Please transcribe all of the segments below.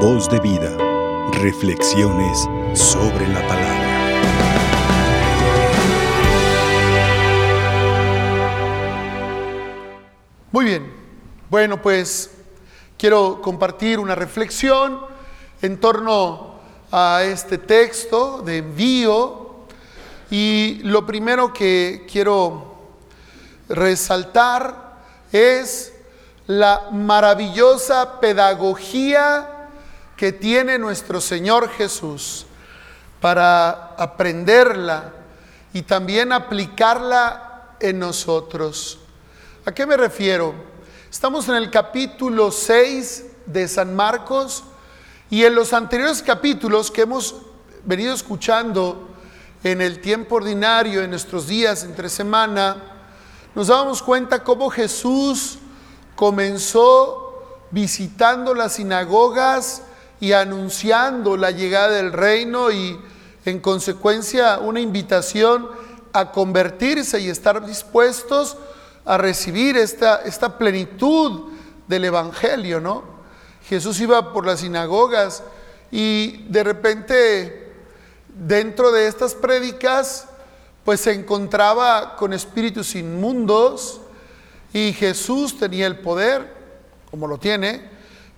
Voz de vida. Reflexiones sobre la palabra. Muy bien. Bueno, pues quiero compartir una reflexión en torno a este texto de envío y lo primero que quiero resaltar es la maravillosa pedagogía que tiene nuestro Señor Jesús para aprenderla y también aplicarla en nosotros. ¿A qué me refiero? Estamos en el capítulo 6 de San Marcos y en los anteriores capítulos que hemos venido escuchando en el tiempo ordinario, en nuestros días entre semana, nos dábamos cuenta cómo Jesús comenzó visitando las sinagogas y anunciando la llegada del reino y en consecuencia una invitación a convertirse y estar dispuestos a recibir esta, esta plenitud del Evangelio, ¿no? Jesús iba por las sinagogas y de repente dentro de estas prédicas pues se encontraba con espíritus inmundos, y Jesús tenía el poder, como lo tiene,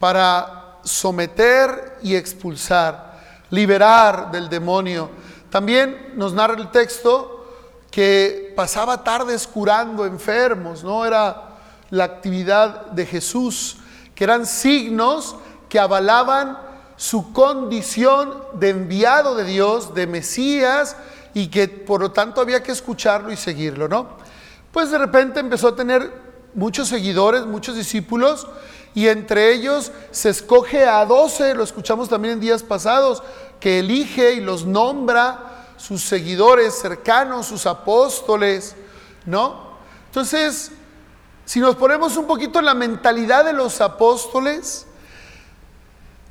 para someter y expulsar, liberar del demonio. También nos narra el texto que pasaba tardes curando enfermos, ¿no? Era la actividad de Jesús, que eran signos que avalaban su condición de enviado de Dios, de Mesías, y que por lo tanto había que escucharlo y seguirlo, ¿no? Pues de repente empezó a tener muchos seguidores, muchos discípulos, y entre ellos se escoge a doce, lo escuchamos también en días pasados, que elige y los nombra sus seguidores cercanos, sus apóstoles, ¿no? Entonces, si nos ponemos un poquito en la mentalidad de los apóstoles,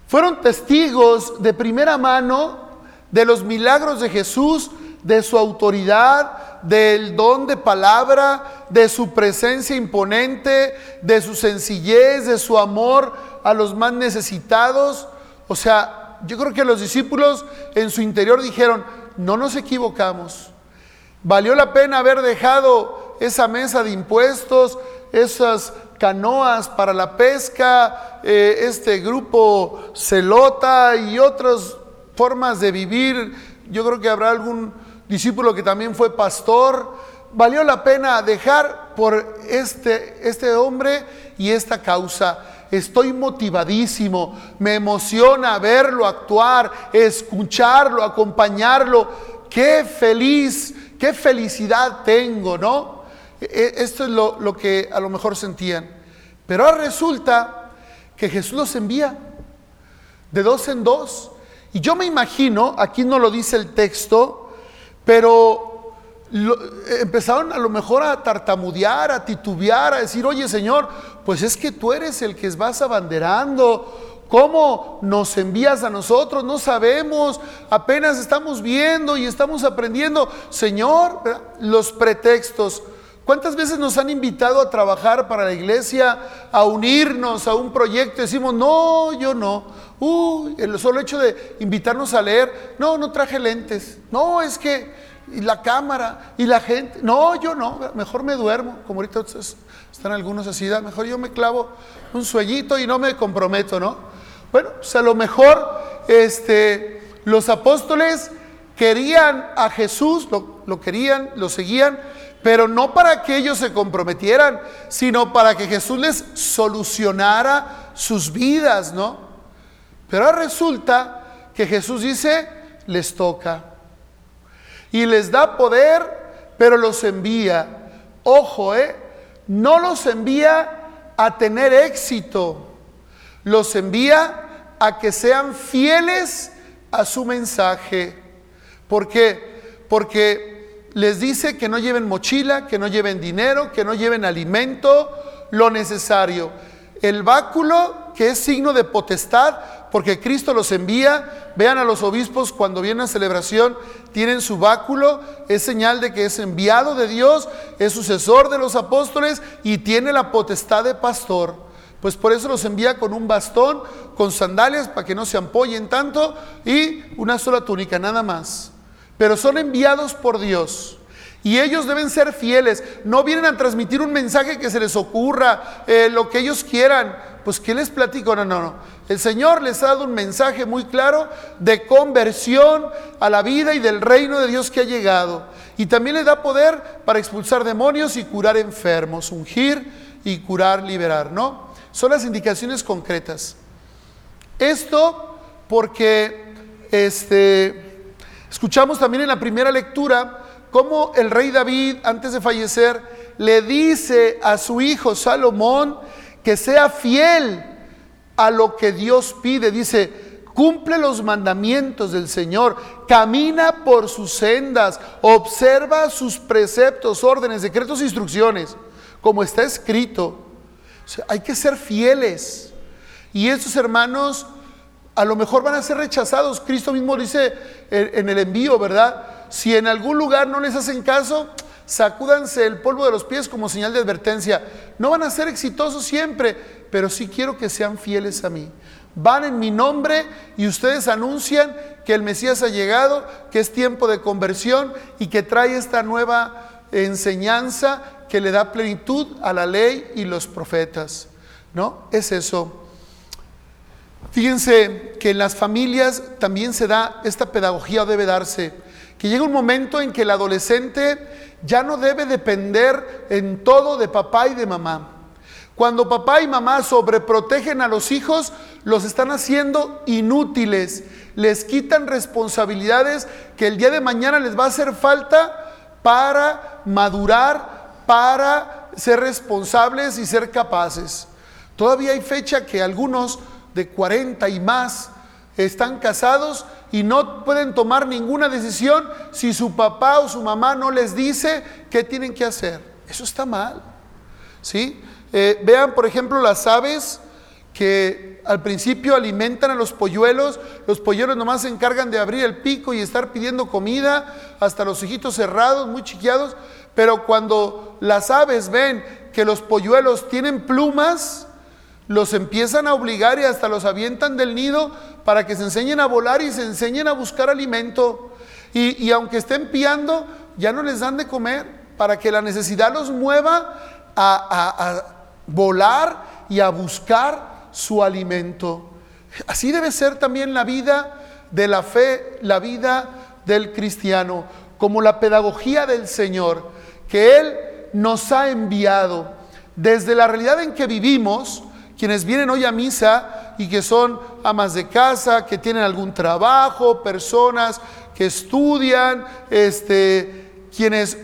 fueron testigos de primera mano de los milagros de Jesús, de su autoridad, del don de palabra, de su presencia imponente, de su sencillez, de su amor a los más necesitados. O sea, yo creo que los discípulos en su interior dijeron, no nos equivocamos. Valió la pena haber dejado esa mesa de impuestos, esas canoas para la pesca, eh, este grupo celota y otras formas de vivir. Yo creo que habrá algún discípulo que también fue pastor, valió la pena dejar por este, este hombre y esta causa. Estoy motivadísimo, me emociona verlo actuar, escucharlo, acompañarlo. Qué feliz, qué felicidad tengo, ¿no? E, e, esto es lo, lo que a lo mejor sentían. Pero ahora resulta que Jesús los envía de dos en dos. Y yo me imagino, aquí no lo dice el texto, pero empezaron a lo mejor a tartamudear, a titubear, a decir, oye Señor, pues es que tú eres el que vas abanderando. ¿Cómo nos envías a nosotros? No sabemos, apenas estamos viendo y estamos aprendiendo. Señor, los pretextos. ¿Cuántas veces nos han invitado a trabajar para la iglesia, a unirnos a un proyecto? Decimos, no, yo no. Uy, el solo hecho de invitarnos a leer, no, no traje lentes. No, es que y la cámara y la gente, no, yo no, mejor me duermo, como ahorita están algunos así, mejor yo me clavo un sueñito y no me comprometo, ¿no? Bueno, pues a lo mejor este, los apóstoles querían a Jesús, lo querían, lo seguían, pero no para que ellos se comprometieran, sino para que Jesús les solucionara sus vidas, ¿no? Pero resulta que Jesús dice, les toca. Y les da poder, pero los envía. Ojo, ¿eh? No los envía a tener éxito. Los envía a que sean fieles a su mensaje. ¿Por qué? Porque les dice que no lleven mochila, que no lleven dinero, que no lleven alimento, lo necesario. El báculo, que es signo de potestad, porque Cristo los envía. Vean a los obispos cuando vienen a celebración, tienen su báculo, es señal de que es enviado de Dios, es sucesor de los apóstoles y tiene la potestad de pastor. Pues por eso los envía con un bastón, con sandalias para que no se ampollen tanto y una sola túnica, nada más. Pero son enviados por Dios. Y ellos deben ser fieles. No vienen a transmitir un mensaje que se les ocurra, eh, lo que ellos quieran. Pues ¿qué les platico? No, no, no. El Señor les ha dado un mensaje muy claro de conversión a la vida y del reino de Dios que ha llegado. Y también les da poder para expulsar demonios y curar enfermos, ungir y curar, liberar, ¿no? Son las indicaciones concretas. Esto porque este, escuchamos también en la primera lectura cómo el rey David, antes de fallecer, le dice a su hijo Salomón que sea fiel a lo que Dios pide. Dice, cumple los mandamientos del Señor, camina por sus sendas, observa sus preceptos, órdenes, decretos, instrucciones, como está escrito. hay que ser fieles. Y esos hermanos a lo mejor van a ser rechazados. Cristo mismo dice en el envío, ¿verdad? Si en algún lugar no les hacen caso, sacúdanse el polvo de los pies como señal de advertencia. No van a ser exitosos siempre, pero sí quiero que sean fieles a mí. Van en mi nombre y ustedes anuncian que el Mesías ha llegado, que es tiempo de conversión y que trae esta nueva enseñanza que le da plenitud a la ley y los profetas. ¿No? Es eso. Fíjense que en las familias también se da, esta pedagogía debe darse que llega un momento en que el adolescente ya no debe depender en todo de papá y de mamá. Cuando papá y mamá sobreprotegen a los hijos, los están haciendo inútiles, les quitan responsabilidades que el día de mañana les va a hacer falta para madurar, para ser responsables y ser capaces. Todavía hay fecha que algunos de 40 y más están casados y no pueden tomar ninguna decisión si su papá o su mamá no les dice qué tienen que hacer. Eso está mal. ¿sí? Eh, vean, por ejemplo, las aves que al principio alimentan a los polluelos, los polluelos nomás se encargan de abrir el pico y estar pidiendo comida, hasta los hijitos cerrados, muy chiquiados, pero cuando las aves ven que los polluelos tienen plumas, los empiezan a obligar y hasta los avientan del nido para que se enseñen a volar y se enseñen a buscar alimento. Y, aunque estén piando, ya no les dan de comer para que la necesidad los mueva a, volar y a buscar su alimento. Así debe ser también la vida de la fe, la vida del cristiano, como la pedagogía del Señor, que Él nos ha enviado desde la realidad en que vivimos, quienes vienen hoy a misa y que son amas de casa, que tienen algún trabajo, personas que estudian, este, quienes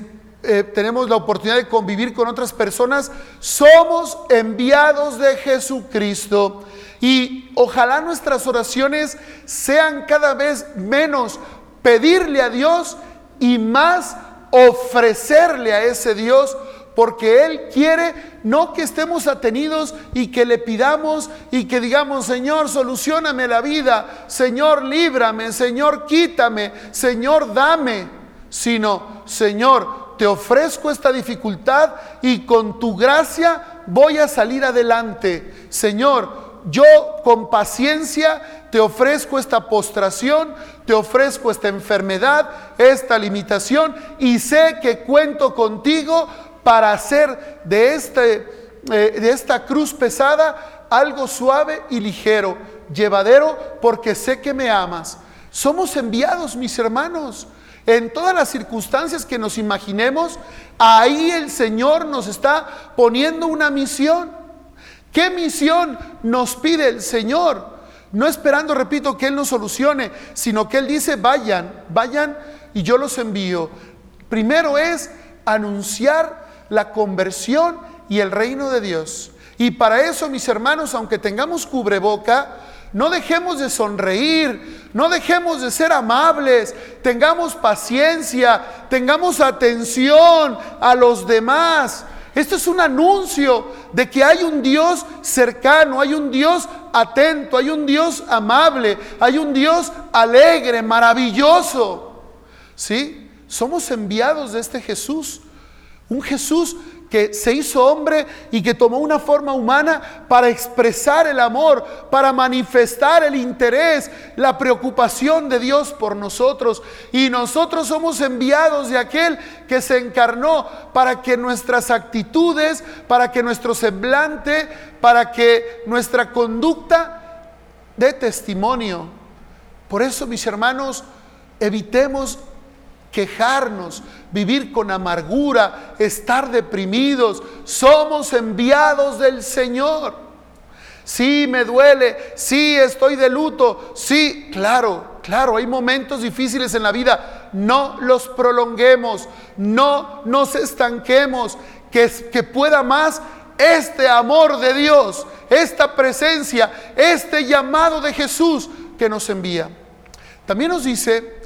eh, tenemos la oportunidad de convivir con otras personas, somos enviados de Jesucristo. Y ojalá nuestras oraciones sean cada vez menos pedirle a Dios y más ofrecerle a ese Dios porque Él quiere no que estemos atenidos y que le pidamos y que digamos, Señor, solucioname la vida, Señor, líbrame, Señor, quítame, Señor, dame, sino, Señor, te ofrezco esta dificultad y con tu gracia voy a salir adelante. Señor, yo con paciencia te ofrezco esta postración, te ofrezco esta enfermedad, esta limitación y sé que cuento contigo para hacer de, este, eh, de esta cruz pesada algo suave y ligero, llevadero, porque sé que me amas. Somos enviados, mis hermanos. En todas las circunstancias que nos imaginemos, ahí el Señor nos está poniendo una misión. ¿Qué misión nos pide el Señor? No esperando, repito, que Él nos solucione, sino que Él dice, vayan, vayan y yo los envío. Primero es anunciar la conversión y el reino de Dios. Y para eso, mis hermanos, aunque tengamos cubreboca, no dejemos de sonreír, no dejemos de ser amables, tengamos paciencia, tengamos atención a los demás. Esto es un anuncio de que hay un Dios cercano, hay un Dios atento, hay un Dios amable, hay un Dios alegre, maravilloso. ¿Sí? Somos enviados de este Jesús un Jesús que se hizo hombre y que tomó una forma humana para expresar el amor, para manifestar el interés, la preocupación de Dios por nosotros. Y nosotros somos enviados de aquel que se encarnó para que nuestras actitudes, para que nuestro semblante, para que nuestra conducta dé testimonio. Por eso, mis hermanos, evitemos quejarnos, vivir con amargura, estar deprimidos. Somos enviados del Señor. Sí, me duele, sí, estoy de luto, sí, claro, claro, hay momentos difíciles en la vida. No los prolonguemos, no nos estanquemos, que, que pueda más este amor de Dios, esta presencia, este llamado de Jesús que nos envía. También nos dice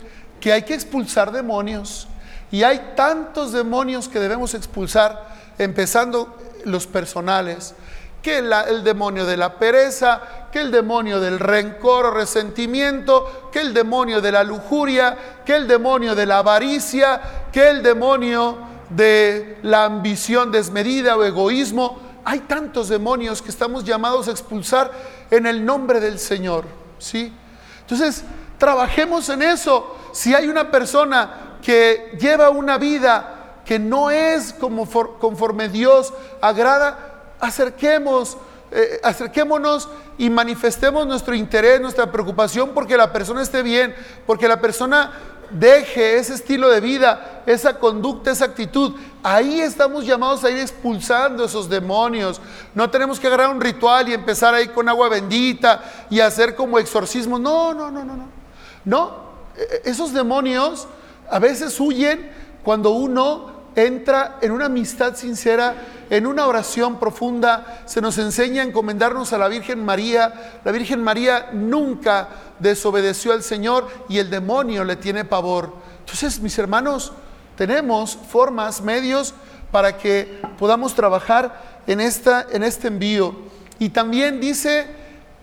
que hay que expulsar demonios. Y hay tantos demonios que debemos expulsar, empezando los personales, que el demonio de la pereza, que el demonio del rencor o resentimiento, que el demonio de la lujuria, que el demonio de la avaricia, que el demonio de la ambición desmedida o egoísmo. Hay tantos demonios que estamos llamados a expulsar en el nombre del Señor, ¿sí? Entonces, trabajemos en eso si hay una persona que lleva una vida que no es como conforme Dios agrada, acerquemos, eh, acerquémonos y manifestemos nuestro interés, nuestra preocupación porque la persona esté bien, porque la persona deje ese estilo de vida, esa conducta, esa actitud. Ahí estamos llamados a ir expulsando esos demonios. No tenemos que agarrar un ritual y empezar ahí con agua bendita y hacer como exorcismo. No, no, no, no, no. No, e-, esos demonios a veces huyen cuando uno entra en una amistad sincera, en una oración profunda. Se nos enseña a encomendarnos a la Virgen María. La Virgen María nunca desobedeció al Señor y el demonio le tiene pavor. Entonces, mis hermanos, tenemos formas, medios para que podamos trabajar en, esta, en este envío. Y también dice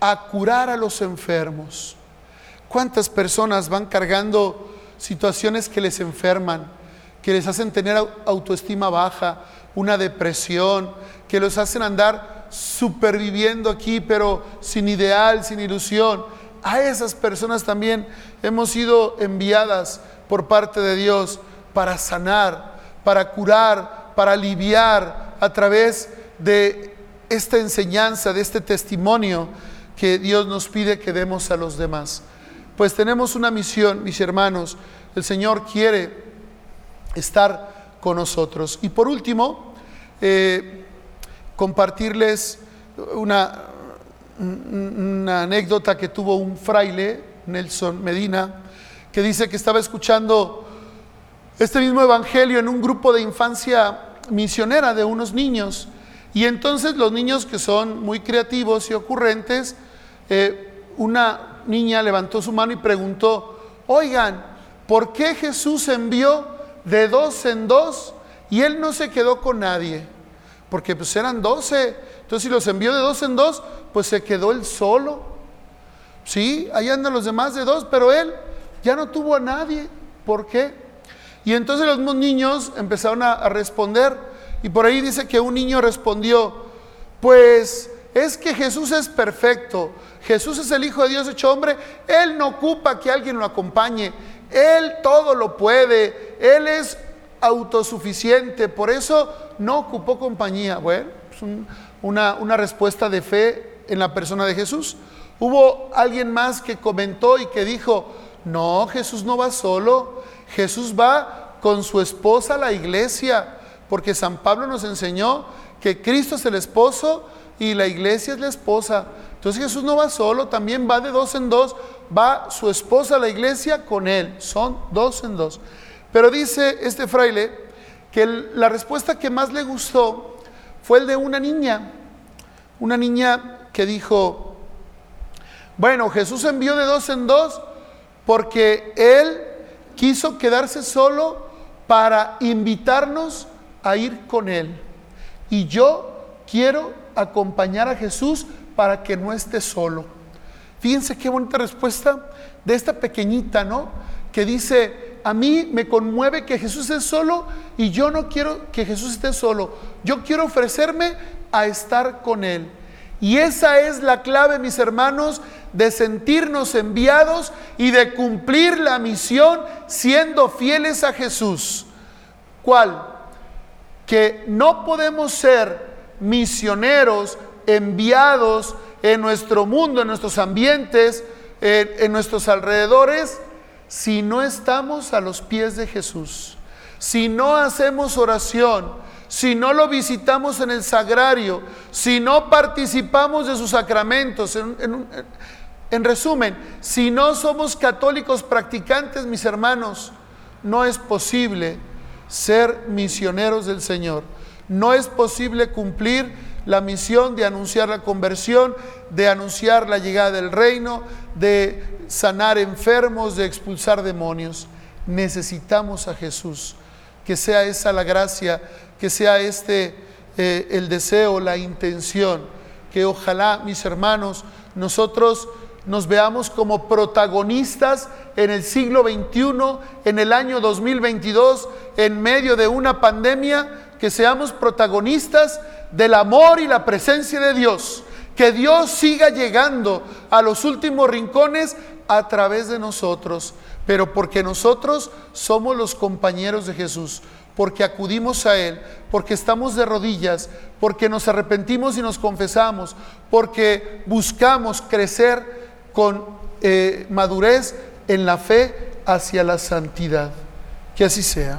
a curar a los enfermos. ¿Cuántas personas van cargando situaciones que les enferman, que les hacen tener autoestima baja, una depresión, que los hacen andar superviviendo aquí, pero sin ideal, sin ilusión? A esas personas también hemos sido enviadas por parte de Dios para sanar, para curar, para aliviar a través de esta enseñanza, de este testimonio que Dios nos pide que demos a los demás pues tenemos una misión, mis hermanos. El Señor quiere estar con nosotros. Y por último, eh, compartirles una, anécdota que tuvo un fraile, Nelson Medina, que dice que estaba escuchando este mismo evangelio en un grupo de infancia misionera de unos niños. Y entonces los niños que son muy creativos y ocurrentes, eh, una niña levantó su mano y preguntó, oigan, ¿por qué Jesús envió de dos en dos y él no se quedó con nadie? Porque pues eran doce, entonces si los envió de dos en dos, pues se quedó él solo. Sí, ahí andan los demás de dos, pero él ya no tuvo a nadie. ¿Por qué? Y entonces los niños empezaron a, a responder y por ahí dice que un niño respondió, pues es que Jesús es perfecto, Jesús es el Hijo de Dios hecho hombre, Él no ocupa que alguien lo acompañe, Él todo lo puede, Él es autosuficiente, por eso no ocupó compañía. Bueno, es una, una respuesta de fe en la persona de Jesús. Hubo alguien más que comentó y que dijo, no, Jesús no va solo, Jesús va con su esposa a la iglesia, porque San Pablo nos enseñó que Cristo es el esposo y la iglesia es la esposa. Entonces Jesús no va solo, también va de dos en dos, va su esposa a la iglesia con él, son dos en dos. Pero dice este fraile que la respuesta que más le gustó fue el de una niña, una niña que dijo, bueno, Jesús envió de dos en dos porque él quiso quedarse solo para invitarnos a ir con él. Y yo quiero acompañar a Jesús para que no esté solo. Fíjense qué bonita respuesta de esta pequeñita, ¿no? Que dice, a mí me conmueve que Jesús esté solo y yo no quiero que Jesús esté solo. Yo quiero ofrecerme a estar con Él. Y esa es la clave, mis hermanos, de sentirnos enviados y de cumplir la misión siendo fieles a Jesús. ¿Cuál? Que no podemos ser misioneros enviados en nuestro mundo, en nuestros ambientes, en, nuestros alrededores, si no estamos a los pies de Jesús, si no hacemos oración, si no lo visitamos en el sagrario, si no participamos de sus sacramentos, en, resumen, si no somos católicos practicantes, mis hermanos, no es posible ser misioneros del Señor. No es posible cumplir la misión de anunciar la conversión, de anunciar la llegada del reino, de sanar enfermos, de expulsar demonios. Necesitamos a Jesús. Que sea esa la gracia que sea este eh, el deseo, la intención, que ojalá, mis hermanos, nosotros nos veamos como protagonistas en el siglo XXI, en el año 2022, en medio de una pandemia, que seamos protagonistas del amor y la presencia de Dios, que Dios siga llegando a los últimos rincones a través de nosotros, pero porque nosotros somos los compañeros de Jesús porque acudimos a Él, porque estamos de rodillas, porque nos arrepentimos y nos confesamos, porque buscamos crecer con eh, madurez en la fe hacia la santidad. Que así sea.